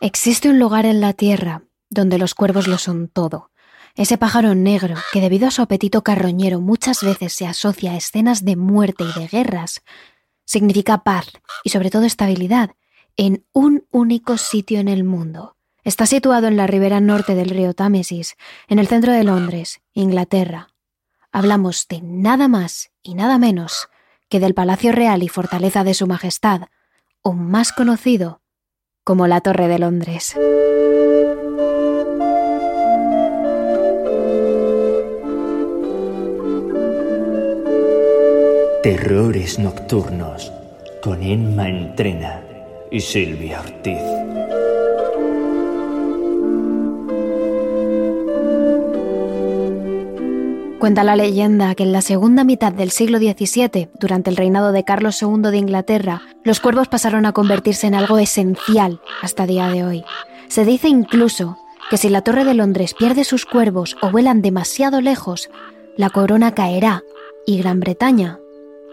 Existe un lugar en la Tierra donde los cuervos lo son todo. Ese pájaro negro que debido a su apetito carroñero muchas veces se asocia a escenas de muerte y de guerras, significa paz y sobre todo estabilidad en un único sitio en el mundo. Está situado en la ribera norte del río Támesis, en el centro de Londres, Inglaterra. Hablamos de nada más y nada menos que del Palacio Real y Fortaleza de Su Majestad, o más conocido como la Torre de Londres. Terrores Nocturnos con Emma Entrena y Silvia Ortiz. Cuenta la leyenda que en la segunda mitad del siglo XVII, durante el reinado de Carlos II de Inglaterra, los cuervos pasaron a convertirse en algo esencial hasta día de hoy. Se dice incluso que si la Torre de Londres pierde sus cuervos o vuelan demasiado lejos, la corona caerá y Gran Bretaña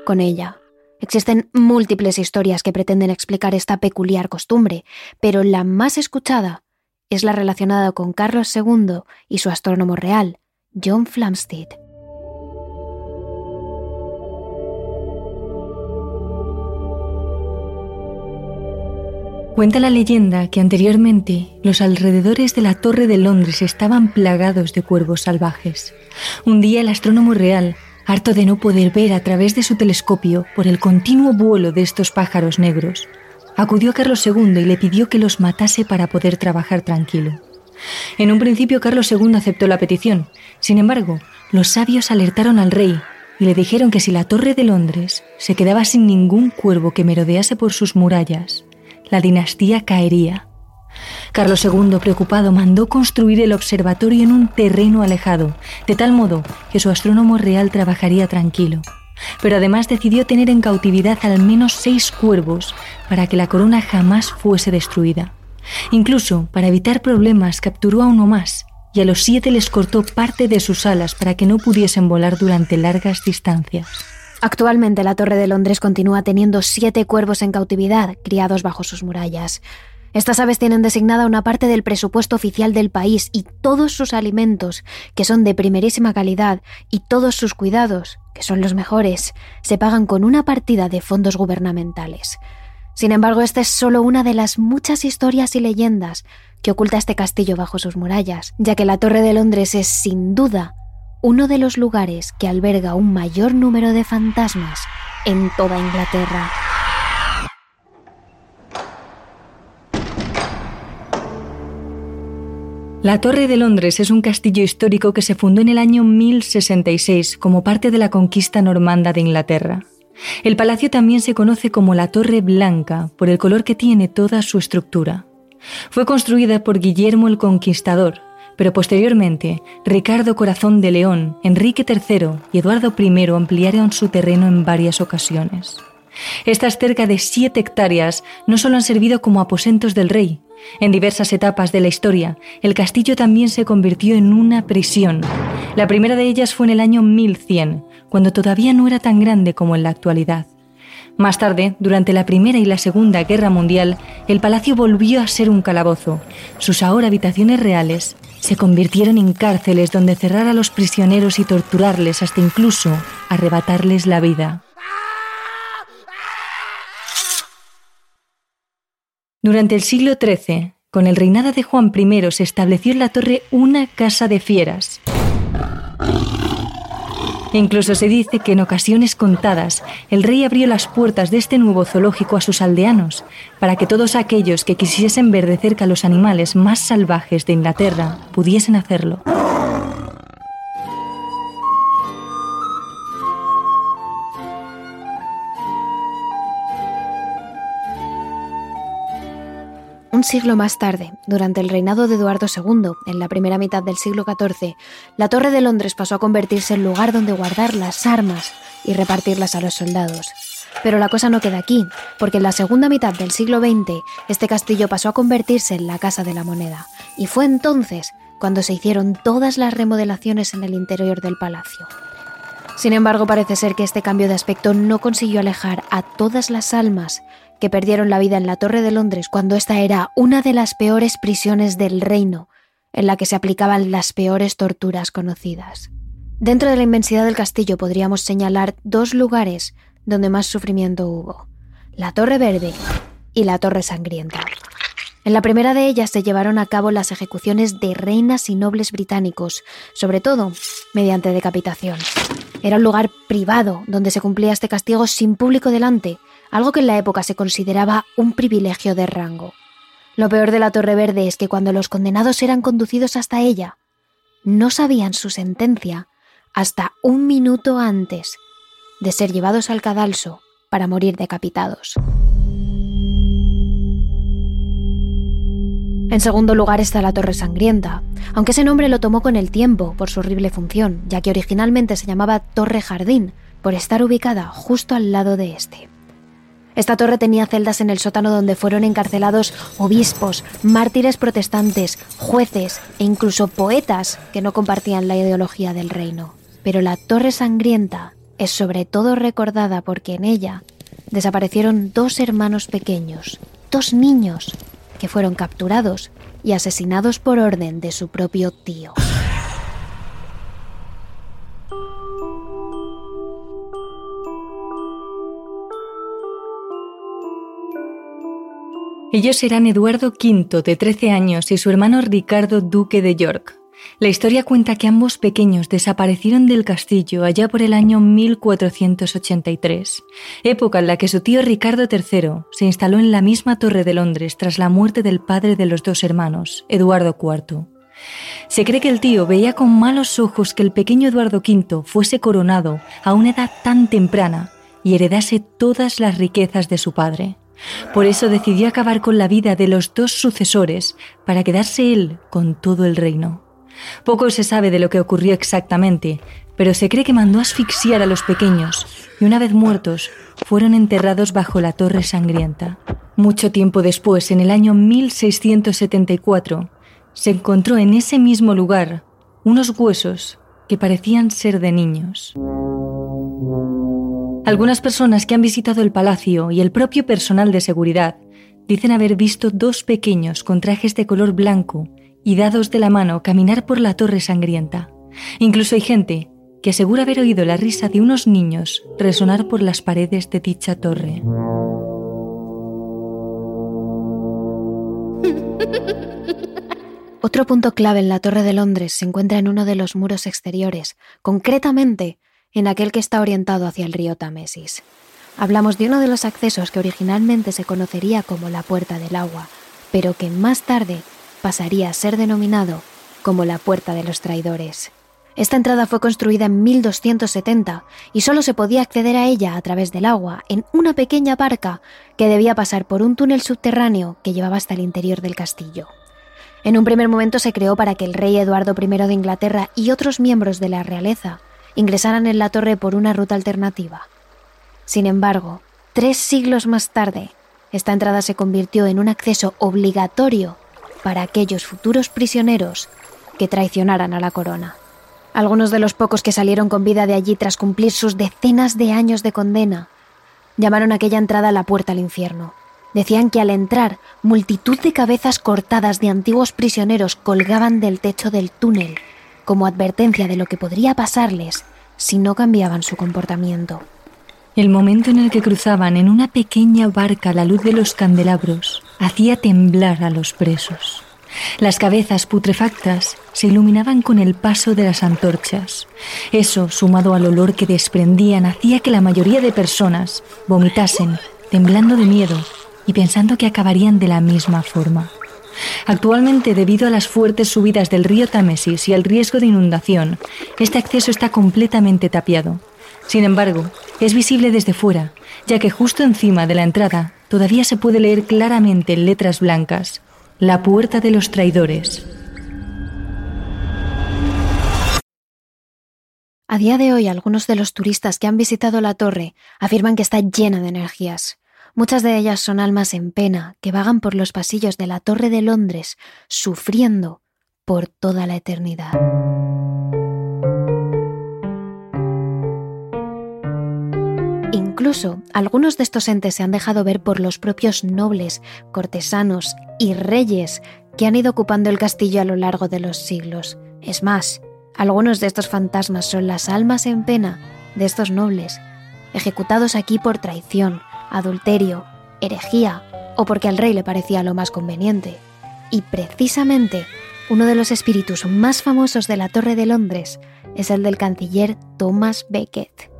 con ella. Existen múltiples historias que pretenden explicar esta peculiar costumbre, pero la más escuchada es la relacionada con Carlos II y su astrónomo real, John Flamsteed. Cuenta la leyenda que anteriormente los alrededores de la Torre de Londres estaban plagados de cuervos salvajes. Un día el astrónomo real harto de no poder ver a través de su telescopio por el continuo vuelo de estos pájaros negros, acudió a Carlos II y le pidió que los matase para poder trabajar tranquilo. En un principio Carlos II aceptó la petición, sin embargo, los sabios alertaron al rey y le dijeron que si la Torre de Londres se quedaba sin ningún cuervo que merodease por sus murallas, la dinastía caería Carlos II, preocupado, mandó construir el observatorio en un terreno alejado, de tal modo que su astrónomo real trabajaría tranquilo. Pero además decidió tener en cautividad al menos seis cuervos para que la corona jamás fuese destruida. Incluso, para evitar problemas, capturó a uno más y a los siete les cortó parte de sus alas para que no pudiesen volar durante largas distancias. Actualmente la Torre de Londres continúa teniendo siete cuervos en cautividad, criados bajo sus murallas. Estas aves tienen designada una parte del presupuesto oficial del país y todos sus alimentos, que son de primerísima calidad, y todos sus cuidados, que son los mejores, se pagan con una partida de fondos gubernamentales. Sin embargo, esta es solo una de las muchas historias y leyendas que oculta este castillo bajo sus murallas, ya que la Torre de Londres es, sin duda, uno de los lugares que alberga un mayor número de fantasmas en toda Inglaterra. La Torre de Londres es un castillo histórico que se fundó en el año 1066 como parte de la conquista normanda de Inglaterra. El palacio también se conoce como la Torre Blanca por el color que tiene toda su estructura. Fue construida por Guillermo el Conquistador, pero posteriormente Ricardo Corazón de León, Enrique III y Eduardo I ampliaron su terreno en varias ocasiones. Estas cerca de siete hectáreas no solo han servido como aposentos del rey, en diversas etapas de la historia, el castillo también se convirtió en una prisión. La primera de ellas fue en el año 1100, cuando todavía no era tan grande como en la actualidad. Más tarde, durante la Primera y la Segunda Guerra Mundial, el palacio volvió a ser un calabozo. Sus ahora habitaciones reales se convirtieron en cárceles donde cerrar a los prisioneros y torturarles hasta incluso arrebatarles la vida. Durante el siglo XIII, con el reinado de Juan I, se estableció en la torre una casa de fieras. Incluso se dice que en ocasiones contadas el rey abrió las puertas de este nuevo zoológico a sus aldeanos para que todos aquellos que quisiesen ver de cerca los animales más salvajes de Inglaterra pudiesen hacerlo. Un siglo más tarde, durante el reinado de Eduardo II, en la primera mitad del siglo XIV, la Torre de Londres pasó a convertirse en lugar donde guardar las armas y repartirlas a los soldados. Pero la cosa no queda aquí, porque en la segunda mitad del siglo XX este castillo pasó a convertirse en la Casa de la Moneda, y fue entonces cuando se hicieron todas las remodelaciones en el interior del palacio. Sin embargo, parece ser que este cambio de aspecto no consiguió alejar a todas las almas que perdieron la vida en la Torre de Londres cuando esta era una de las peores prisiones del reino, en la que se aplicaban las peores torturas conocidas. Dentro de la inmensidad del castillo podríamos señalar dos lugares donde más sufrimiento hubo, la Torre Verde y la Torre Sangrienta. En la primera de ellas se llevaron a cabo las ejecuciones de reinas y nobles británicos, sobre todo mediante decapitación. Era un lugar privado donde se cumplía este castigo sin público delante, algo que en la época se consideraba un privilegio de rango. Lo peor de la Torre Verde es que cuando los condenados eran conducidos hasta ella, no sabían su sentencia hasta un minuto antes de ser llevados al cadalso para morir decapitados. En segundo lugar está la Torre Sangrienta, aunque ese nombre lo tomó con el tiempo por su horrible función, ya que originalmente se llamaba Torre Jardín, por estar ubicada justo al lado de este. Esta torre tenía celdas en el sótano donde fueron encarcelados obispos, mártires protestantes, jueces e incluso poetas que no compartían la ideología del reino. Pero la Torre Sangrienta es sobre todo recordada porque en ella desaparecieron dos hermanos pequeños, dos niños, que fueron capturados y asesinados por orden de su propio tío. Ellos eran Eduardo V, de 13 años, y su hermano Ricardo, duque de York. La historia cuenta que ambos pequeños desaparecieron del castillo allá por el año 1483, época en la que su tío Ricardo III se instaló en la misma torre de Londres tras la muerte del padre de los dos hermanos, Eduardo IV. Se cree que el tío veía con malos ojos que el pequeño Eduardo V fuese coronado a una edad tan temprana y heredase todas las riquezas de su padre. Por eso decidió acabar con la vida de los dos sucesores para quedarse él con todo el reino. Poco se sabe de lo que ocurrió exactamente, pero se cree que mandó asfixiar a los pequeños y una vez muertos fueron enterrados bajo la Torre Sangrienta. Mucho tiempo después, en el año 1674, se encontró en ese mismo lugar unos huesos que parecían ser de niños. Algunas personas que han visitado el palacio y el propio personal de seguridad dicen haber visto dos pequeños con trajes de color blanco y dados de la mano caminar por la torre sangrienta. Incluso hay gente que asegura haber oído la risa de unos niños resonar por las paredes de dicha torre. Otro punto clave en la Torre de Londres se encuentra en uno de los muros exteriores, concretamente en aquel que está orientado hacia el río Támesis. Hablamos de uno de los accesos que originalmente se conocería como la Puerta del Agua, pero que más tarde pasaría a ser denominado como la Puerta de los Traidores. Esta entrada fue construida en 1270 y solo se podía acceder a ella a través del agua en una pequeña barca que debía pasar por un túnel subterráneo que llevaba hasta el interior del castillo. En un primer momento se creó para que el rey Eduardo I de Inglaterra y otros miembros de la realeza ingresaran en la torre por una ruta alternativa. Sin embargo, tres siglos más tarde, esta entrada se convirtió en un acceso obligatorio para aquellos futuros prisioneros que traicionaran a la corona. Algunos de los pocos que salieron con vida de allí tras cumplir sus decenas de años de condena llamaron aquella entrada la puerta al infierno. Decían que al entrar, multitud de cabezas cortadas de antiguos prisioneros colgaban del techo del túnel, como advertencia de lo que podría pasarles si no cambiaban su comportamiento. El momento en el que cruzaban en una pequeña barca la luz de los candelabros hacía temblar a los presos. Las cabezas putrefactas se iluminaban con el paso de las antorchas. Eso, sumado al olor que desprendían, hacía que la mayoría de personas vomitasen, temblando de miedo y pensando que acabarían de la misma forma. Actualmente, debido a las fuertes subidas del río Támesis y al riesgo de inundación, este acceso está completamente tapiado. Sin embargo, es visible desde fuera, ya que justo encima de la entrada todavía se puede leer claramente en letras blancas, la puerta de los traidores. A día de hoy, algunos de los turistas que han visitado la torre afirman que está llena de energías. Muchas de ellas son almas en pena que vagan por los pasillos de la Torre de Londres, sufriendo por toda la eternidad. Incluso algunos de estos entes se han dejado ver por los propios nobles, cortesanos y reyes que han ido ocupando el castillo a lo largo de los siglos. Es más, algunos de estos fantasmas son las almas en pena de estos nobles, ejecutados aquí por traición, adulterio, herejía o porque al rey le parecía lo más conveniente. Y precisamente uno de los espíritus más famosos de la Torre de Londres es el del canciller Thomas Becket.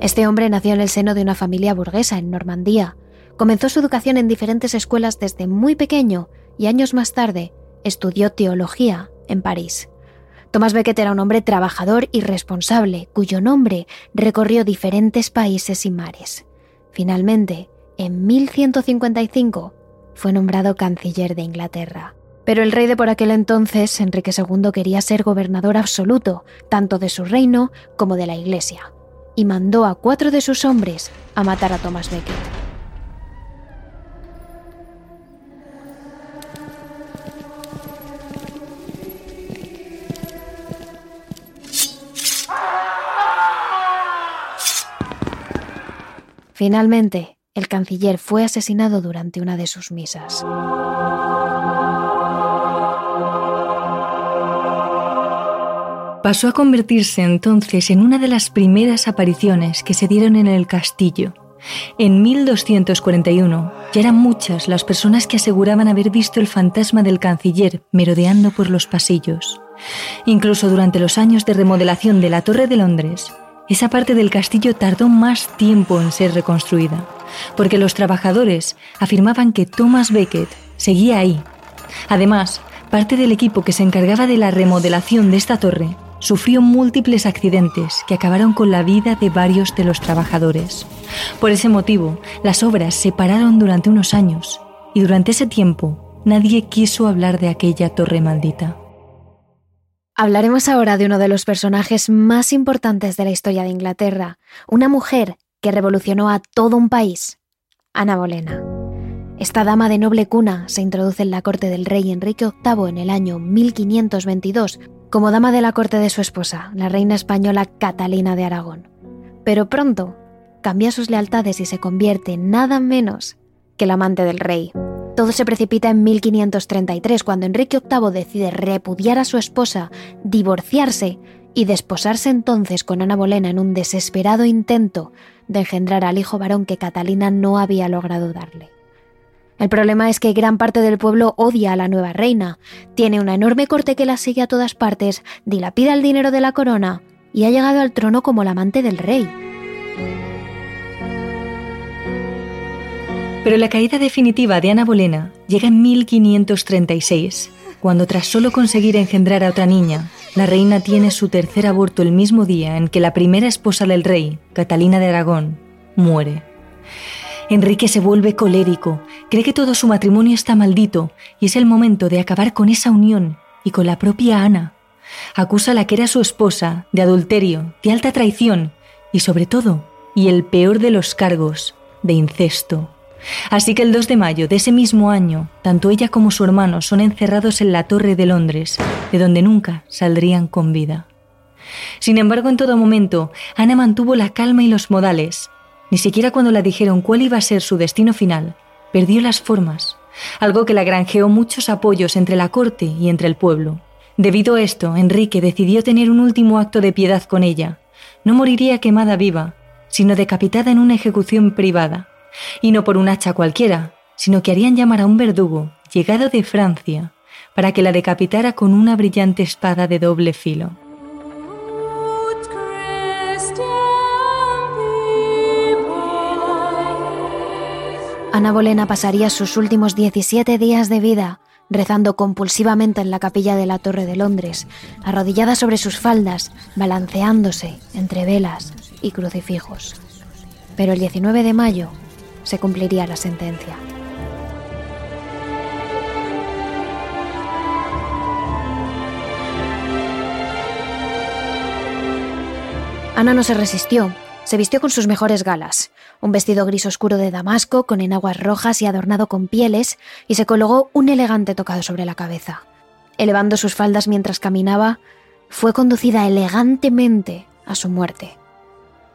Este hombre nació en el seno de una familia burguesa en Normandía. Comenzó su educación en diferentes escuelas desde muy pequeño y años más tarde estudió teología en París. Thomas Becket era un hombre trabajador y responsable, cuyo nombre recorrió diferentes países y mares. Finalmente, en 1155, fue nombrado canciller de Inglaterra. Pero el rey de por aquel entonces, Enrique II, quería ser gobernador absoluto, tanto de su reino como de la Iglesia, y mandó a cuatro de sus hombres a matar a Thomas Becket. Finalmente, el canciller fue asesinado durante una de sus misas. Pasó a convertirse entonces en una de las primeras apariciones que se dieron en el castillo. En 1241 ya eran muchas las personas que aseguraban haber visto el fantasma del canciller merodeando por los pasillos. Incluso durante los años de remodelación de la Torre de Londres, esa parte del castillo tardó más tiempo en ser reconstruida, porque los trabajadores afirmaban que Thomas Becket seguía ahí. Además, parte del equipo que se encargaba de la remodelación de esta torre sufrió múltiples accidentes que acabaron con la vida de varios de los trabajadores. Por ese motivo, las obras se pararon durante unos años y durante ese tiempo nadie quiso hablar de aquella torre maldita. Hablaremos ahora de uno de los personajes más importantes de la historia de Inglaterra, una mujer que revolucionó a todo un país, Ana Bolena. Esta dama de noble cuna se introduce en la corte del rey Enrique VIII en el año 1522 como dama de la corte de su esposa, la reina española Catalina de Aragón. Pero pronto cambia sus lealtades y se convierte nada menos que la amante del rey, todo se precipita en 1533, cuando Enrique VIII decide repudiar a su esposa, divorciarse y desposarse entonces con Ana Bolena en un desesperado intento de engendrar al hijo varón que Catalina no había logrado darle. El problema es que gran parte del pueblo odia a la nueva reina, tiene una enorme corte que la sigue a todas partes, dilapida el dinero de la corona y ha llegado al trono como la amante del rey. Pero la caída definitiva de Ana Bolena llega en 1536, cuando tras solo conseguir engendrar a otra niña, la reina tiene su tercer aborto el mismo día en que la primera esposa del rey, Catalina de Aragón, muere. Enrique se vuelve colérico, cree que todo su matrimonio está maldito y es el momento de acabar con esa unión y con la propia Ana. Acusa a la que era su esposa de adulterio, de alta traición y sobre todo, y el peor de los cargos, de incesto. Así que el 2 de mayo de ese mismo año, tanto ella como su hermano son encerrados en la Torre de Londres, de donde nunca saldrían con vida. Sin embargo, en todo momento, Ana mantuvo la calma y los modales. Ni siquiera cuando le dijeron cuál iba a ser su destino final, perdió las formas, algo que la granjeó muchos apoyos entre la corte y entre el pueblo. Debido a esto, Enrique decidió tener un último acto de piedad con ella. No moriría quemada viva, sino decapitada en una ejecución privada y no por un hacha cualquiera, sino que harían llamar a un verdugo, llegado de Francia, para que la decapitara con una brillante espada de doble filo. Ana Bolena pasaría sus últimos 17 días de vida rezando compulsivamente en la capilla de la Torre de Londres, arrodillada sobre sus faldas, balanceándose entre velas y crucifijos. Pero el 19 de mayo se cumpliría la sentencia. Ana no se resistió. Se vistió con sus mejores galas, un vestido gris oscuro de damasco con enaguas rojas y adornado con pieles, y se colocó un elegante tocado sobre la cabeza. Elevando sus faldas mientras caminaba, fue conducida elegantemente a su muerte.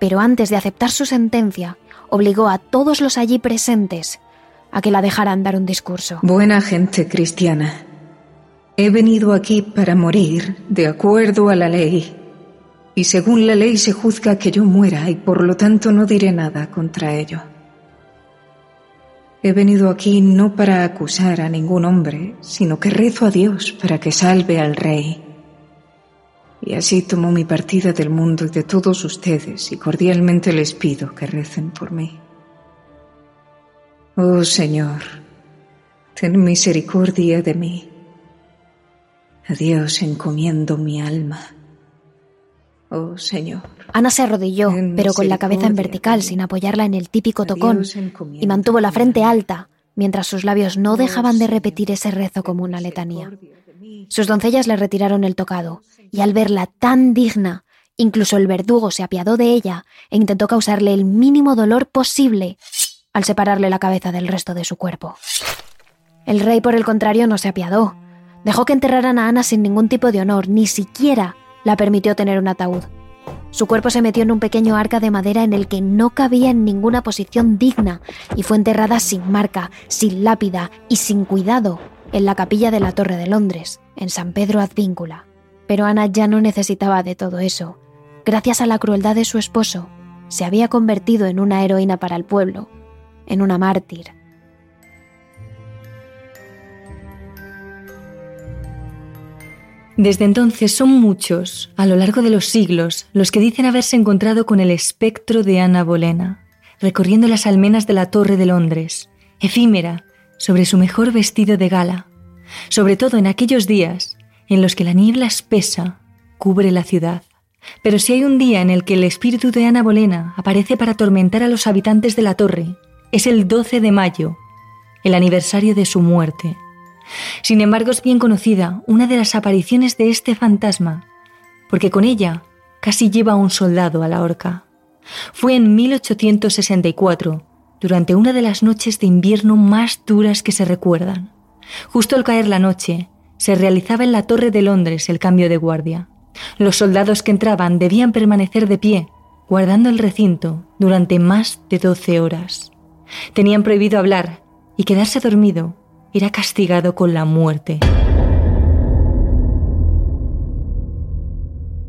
Pero antes de aceptar su sentencia, obligó a todos los allí presentes a que la dejaran dar un discurso. Buena gente cristiana, he venido aquí para morir de acuerdo a la ley. Y según la ley se juzga que yo muera y por lo tanto no diré nada contra ello. He venido aquí no para acusar a ningún hombre, sino que rezo a Dios para que salve al rey. Y así tomo mi partida del mundo y de todos ustedes y cordialmente les pido que recen por mí. Oh Señor, ten misericordia de mí. A Dios encomiendo mi alma. Oh Señor. Ana se arrodilló, pero con la cabeza en vertical, sin apoyarla en el típico tocón, y mantuvo la frente alta, mientras sus labios no dejaban de repetir ese rezo como una letanía. Sus doncellas le retiraron el tocado, y al verla tan digna, incluso el verdugo se apiadó de ella e intentó causarle el mínimo dolor posible al separarle la cabeza del resto de su cuerpo. El rey, por el contrario, no se apiadó. Dejó que enterraran a Ana sin ningún tipo de honor, ni siquiera la permitió tener un ataúd. Su cuerpo se metió en un pequeño arca de madera en el que no cabía en ninguna posición digna y fue enterrada sin marca, sin lápida y sin cuidado en la capilla de la Torre de Londres, en San Pedro Advíncula. Pero Ana ya no necesitaba de todo eso. Gracias a la crueldad de su esposo, se había convertido en una heroína para el pueblo, en una mártir. Desde entonces son muchos, a lo largo de los siglos, los que dicen haberse encontrado con el espectro de Ana Bolena, recorriendo las almenas de la Torre de Londres, efímera, sobre su mejor vestido de gala, sobre todo en aquellos días en los que la niebla espesa cubre la ciudad. Pero si hay un día en el que el espíritu de Ana Bolena aparece para atormentar a los habitantes de la torre, es el 12 de mayo, el aniversario de su muerte. Sin embargo, es bien conocida una de las apariciones de este fantasma, porque con ella casi lleva a un soldado a la horca. Fue en 1864, durante una de las noches de invierno más duras que se recuerdan. Justo al caer la noche, se realizaba en la Torre de Londres el cambio de guardia. Los soldados que entraban debían permanecer de pie, guardando el recinto durante más de 12 horas. Tenían prohibido hablar y quedarse dormido era castigado con la muerte.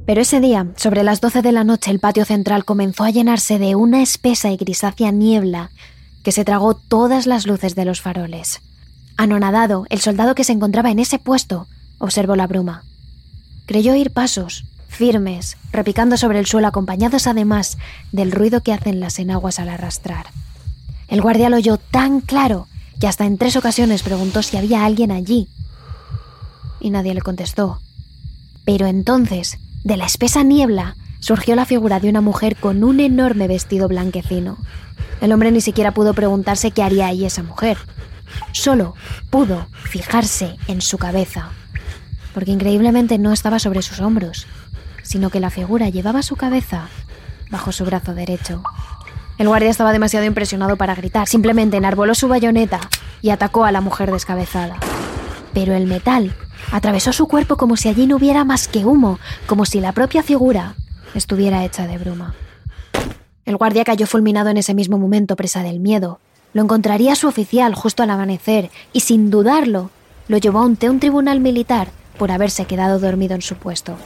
Pero ese día, sobre las 12 de la noche, el patio central comenzó a llenarse de una espesa y grisácea niebla que se tragó todas las luces de los faroles. Anonadado, el soldado que se encontraba en ese puesto observó la bruma. Creyó oír pasos, firmes, repicando sobre el suelo, acompañados además del ruido que hacen las enaguas al arrastrar. El guardia lo oyó tan claro que hasta en tres ocasiones preguntó si había alguien allí. Y nadie le contestó. Pero entonces, de la espesa niebla, surgió la figura de una mujer con un enorme vestido blanquecino. El hombre ni siquiera pudo preguntarse qué haría ahí esa mujer. Solo pudo fijarse en su cabeza, porque increíblemente no estaba sobre sus hombros, sino que la figura llevaba su cabeza bajo su brazo derecho. El guardia estaba demasiado impresionado para gritar, simplemente enarboló su bayoneta y atacó a la mujer descabezada. Pero el metal atravesó su cuerpo como si allí no hubiera más que humo, como si la propia figura estuviera hecha de bruma. El guardia cayó fulminado en ese mismo momento, presa del miedo. Lo encontraría su oficial justo al amanecer y sin dudarlo lo llevó ante un tribunal militar por haberse quedado dormido en su puesto.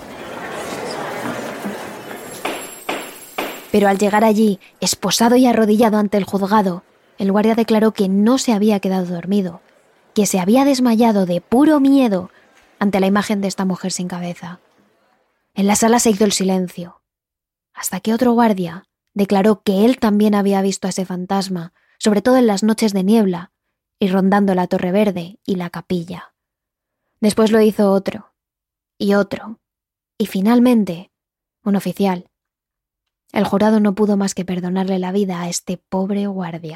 Pero al llegar allí, esposado y arrodillado ante el juzgado, el guardia declaró que no se había quedado dormido, que se había desmayado de puro miedo ante la imagen de esta mujer sin cabeza. En la sala se hizo el silencio, hasta que otro guardia declaró que él también había visto a ese fantasma, sobre todo en las noches de niebla, y rondando la Torre Verde y la capilla. Después lo hizo otro, y otro, y finalmente un oficial, el jurado no pudo más que perdonarle la vida a este pobre guardia.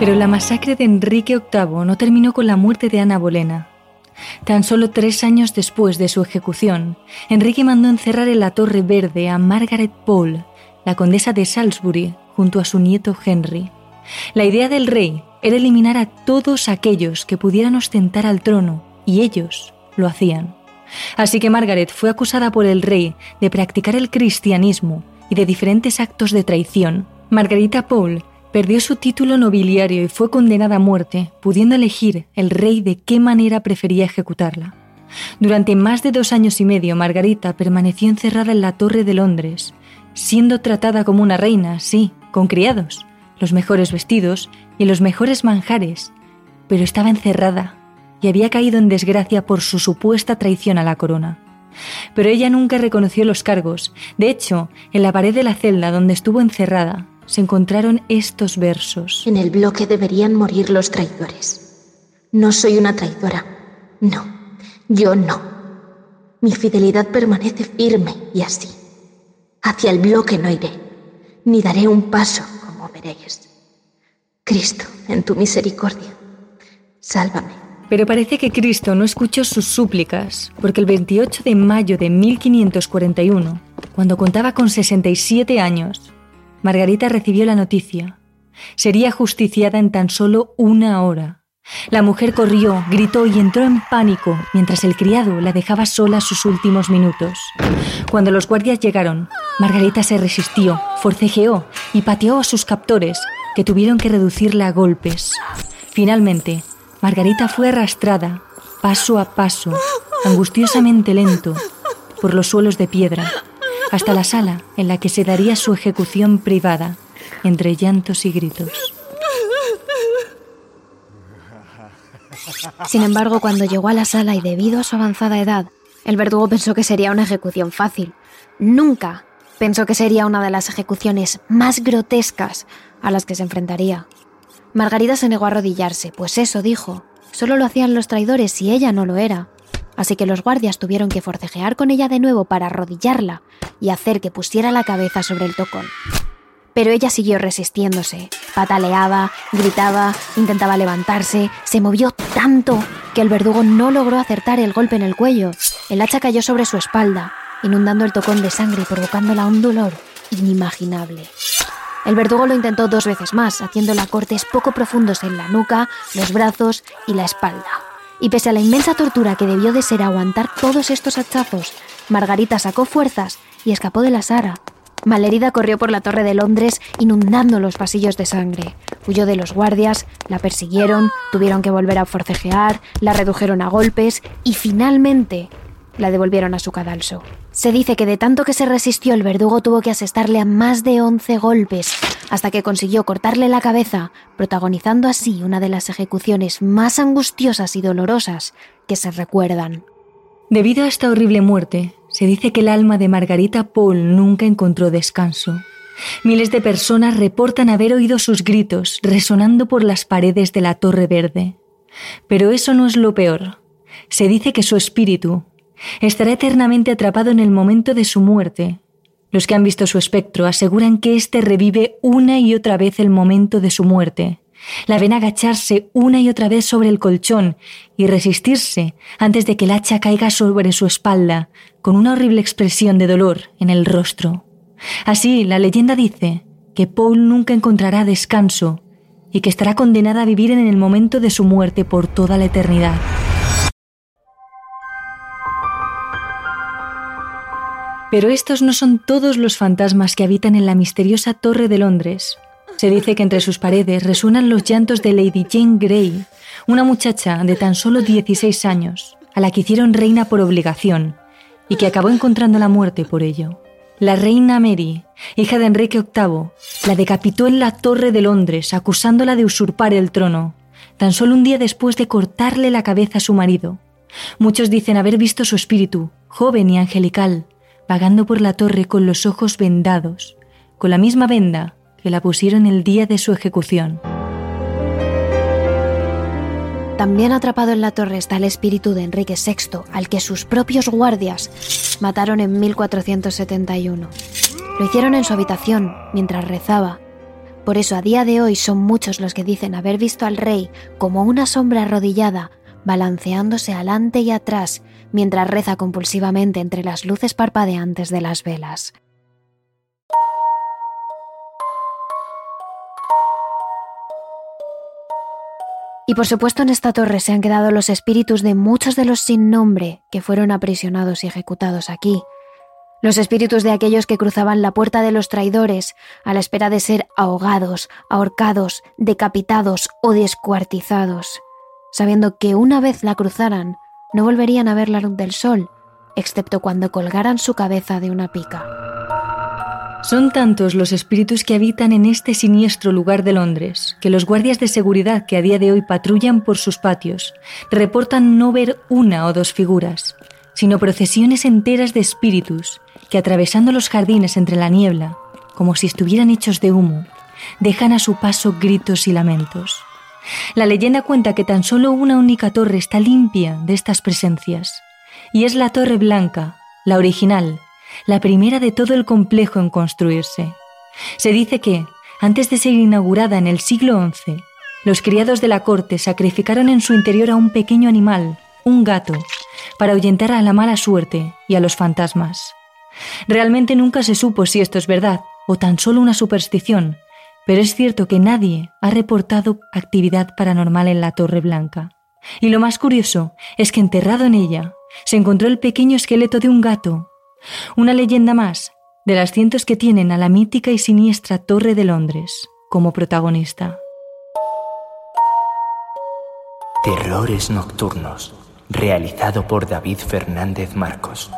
Pero la masacre de Enrique VIII no terminó con la muerte de Ana Bolena. Tan solo tres años después de su ejecución, Enrique mandó encerrar en la Torre Verde a Margaret Pole, la condesa de Salisbury, junto a su nieto Henry. La idea del rey era eliminar a todos aquellos que pudieran ostentar al trono, y ellos lo hacían. Así que Margaret fue acusada por el rey de practicar el cristianismo y de diferentes actos de traición. Margarita Paul perdió su título nobiliario y fue condenada a muerte, pudiendo elegir el rey de qué manera prefería ejecutarla. Durante más de dos años y medio, Margarita permaneció encerrada en la Torre de Londres, siendo tratada como una reina, sí, con criados, los mejores vestidos y los mejores manjares, pero estaba encerrada y había caído en desgracia por su supuesta traición a la corona. Pero ella nunca reconoció los cargos. De hecho, en la pared de la celda donde estuvo encerrada se encontraron estos versos. En el bloque deberían morir los traidores. No soy una traidora. No, yo no. Mi fidelidad permanece firme y así. Hacia el bloque no iré, ni daré un paso, como veréis. Cristo, en tu misericordia, sálvame. Pero parece que Cristo no escuchó sus súplicas, porque el 28 de mayo de 1541, cuando contaba con 67 años, Margarita recibió la noticia. Sería justiciada en tan solo una hora. La mujer corrió, gritó y entró en pánico mientras el criado la dejaba sola sus últimos minutos. Cuando los guardias llegaron, Margarita se resistió, forcejeó y pateó a sus captores, que tuvieron que reducirla a golpes. Finalmente, Margarita fue arrastrada, paso a paso, angustiosamente lento, por los suelos de piedra, hasta la sala en la que se daría su ejecución privada, entre llantos y gritos. Sin embargo, cuando llegó a la sala y debido a su avanzada edad, el verdugo pensó que sería una ejecución fácil. Nunca pensó que sería una de las ejecuciones más grotescas a las que se enfrentaría. Margarita se negó a arrodillarse, pues eso dijo. Solo lo hacían los traidores y ella no lo era. Así que los guardias tuvieron que forcejear con ella de nuevo para arrodillarla y hacer que pusiera la cabeza sobre el tocón. Pero ella siguió resistiéndose, pataleaba, gritaba, intentaba levantarse, se movió tanto que el verdugo no logró acertar el golpe en el cuello. El hacha cayó sobre su espalda, inundando el tocón de sangre y provocándola un dolor inimaginable. El verdugo lo intentó dos veces más, haciéndola cortes poco profundos en la nuca, los brazos y la espalda. Y pese a la inmensa tortura que debió de ser aguantar todos estos hachazos, Margarita sacó fuerzas y escapó de la Sara. Malherida corrió por la torre de Londres inundando los pasillos de sangre. Huyó de los guardias, la persiguieron, tuvieron que volver a forcejear, la redujeron a golpes y finalmente la devolvieron a su cadalso. Se dice que de tanto que se resistió el verdugo tuvo que asestarle a más de 11 golpes, hasta que consiguió cortarle la cabeza, protagonizando así una de las ejecuciones más angustiosas y dolorosas que se recuerdan. Debido a esta horrible muerte, se dice que el alma de Margarita Paul nunca encontró descanso. Miles de personas reportan haber oído sus gritos resonando por las paredes de la Torre Verde. Pero eso no es lo peor. Se dice que su espíritu, estará eternamente atrapado en el momento de su muerte. Los que han visto su espectro aseguran que éste revive una y otra vez el momento de su muerte. La ven agacharse una y otra vez sobre el colchón y resistirse antes de que el hacha caiga sobre su espalda, con una horrible expresión de dolor en el rostro. Así, la leyenda dice que Paul nunca encontrará descanso y que estará condenada a vivir en el momento de su muerte por toda la eternidad. Pero estos no son todos los fantasmas que habitan en la misteriosa Torre de Londres. Se dice que entre sus paredes resuenan los llantos de Lady Jane Grey, una muchacha de tan solo 16 años, a la que hicieron reina por obligación y que acabó encontrando la muerte por ello. La reina Mary, hija de Enrique VIII, la decapitó en la Torre de Londres acusándola de usurpar el trono, tan solo un día después de cortarle la cabeza a su marido. Muchos dicen haber visto su espíritu, joven y angelical, vagando por la torre con los ojos vendados, con la misma venda que la pusieron el día de su ejecución. También atrapado en la torre está el espíritu de Enrique VI, al que sus propios guardias mataron en 1471. Lo hicieron en su habitación, mientras rezaba. Por eso a día de hoy son muchos los que dicen haber visto al rey como una sombra arrodillada, balanceándose adelante y atrás mientras reza compulsivamente entre las luces parpadeantes de las velas. Y por supuesto en esta torre se han quedado los espíritus de muchos de los sin nombre que fueron aprisionados y ejecutados aquí. Los espíritus de aquellos que cruzaban la puerta de los traidores a la espera de ser ahogados, ahorcados, decapitados o descuartizados, sabiendo que una vez la cruzaran no volverían a ver la luz del sol, excepto cuando colgaran su cabeza de una pica. Son tantos los espíritus que habitan en este siniestro lugar de Londres que los guardias de seguridad que a día de hoy patrullan por sus patios reportan no ver una o dos figuras, sino procesiones enteras de espíritus que atravesando los jardines entre la niebla, como si estuvieran hechos de humo, dejan a su paso gritos y lamentos. La leyenda cuenta que tan solo una única torre está limpia de estas presencias, y es la Torre Blanca, la original, la primera de todo el complejo en construirse. Se dice que, antes de ser inaugurada en el siglo XI, los criados de la corte sacrificaron en su interior a un pequeño animal, un gato, para ahuyentar a la mala suerte y a los fantasmas. Realmente nunca se supo si esto es verdad o tan solo una superstición, pero es cierto que nadie ha reportado actividad paranormal en la Torre Blanca. Y lo más curioso es que enterrado en ella se encontró el pequeño esqueleto de un gato una leyenda más de las cientos que tienen a la mítica y siniestra Torre de Londres como protagonista. Terrores Nocturnos, realizado por David Fernández Marcos.